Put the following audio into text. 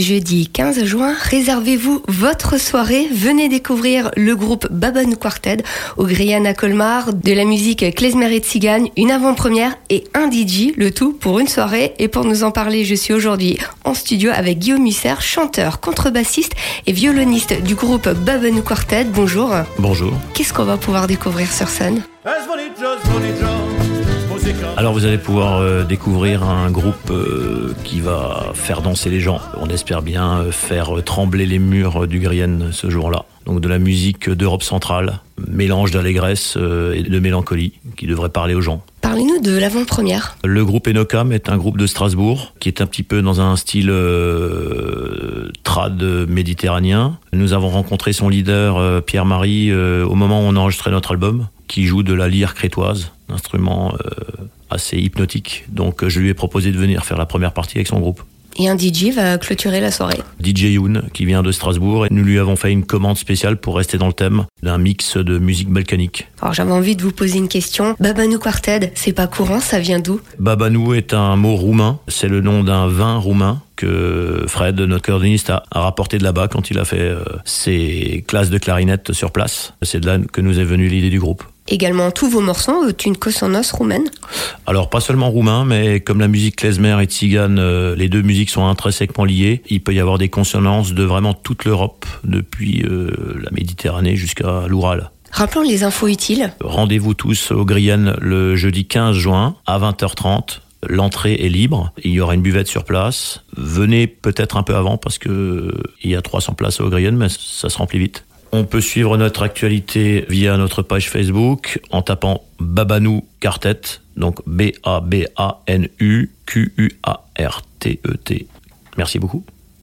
jeudi 15 juin, réservez-vous votre soirée. Venez découvrir le groupe Babanou Quartet au Griana Colmar, de la musique klezmer et tzigane, une avant-première et un DJ, le tout pour une soirée. Et pour nous en parler, je suis aujourd'hui en studio avec Guillaume Musser, chanteur, contrebassiste et violoniste du groupe Babanou Quartet. Bonjour. Bonjour. Qu'est-ce qu'on va pouvoir découvrir sur scène? Alors vous allez pouvoir euh, découvrir un groupe euh, qui va faire danser les gens. On espère bien euh, faire trembler les murs du Grienne ce jour-là. Donc de la musique d'Europe centrale, mélange d'allégresse et de mélancolie qui devrait parler aux gens. Parlez-nous de l'avant-première. Le groupe Enocam est un groupe de Strasbourg qui est un petit peu dans un style trad méditerranéen. Nous avons rencontré son leader Pierre-Marie au moment où on enregistrait notre album qui joue de la lyre crétoise, un instrument assez hypnotique. Donc je lui ai proposé de venir faire la première partie avec son groupe. Et un DJ va clôturer la soirée. DJ Yoon, qui vient de Strasbourg, et nous lui avons fait une commande spéciale pour rester dans le thème d'un mix de musique balkanique. Alors j'avais envie de vous poser une question. Babanou Quartet, c'est pas courant, ça vient d'où? Babanou est un mot roumain, c'est le nom d'un vin roumain que Fred, notre cordoniste, a, rapporté de là-bas quand il a fait euh, ses classes de clarinette sur place. C'est de là que nous est venue l'idée du groupe également tous vos morceaux ont une consonance roumaine Alors pas seulement roumain, mais comme la musique klezmer et tzigane, euh, les deux musiques sont intrinsèquement liées, il peut y avoir des consonances de vraiment toute l'Europe, depuis euh, la Méditerranée jusqu'à l'Oural. Rappelons les infos utiles. Rendez-vous tous au Grienne le jeudi 15 juin à 20h30. L'entrée est libre, il y aura une buvette sur place. Venez peut-être un peu avant parce que il y a 300 places au Grienne, mais ça se remplit vite. On peut suivre notre actualité via notre page Facebook en tapant Babanou Quartet, donc B-A-B-A-N-U-Q-U-A-R-T-E-T. Merci beaucoup.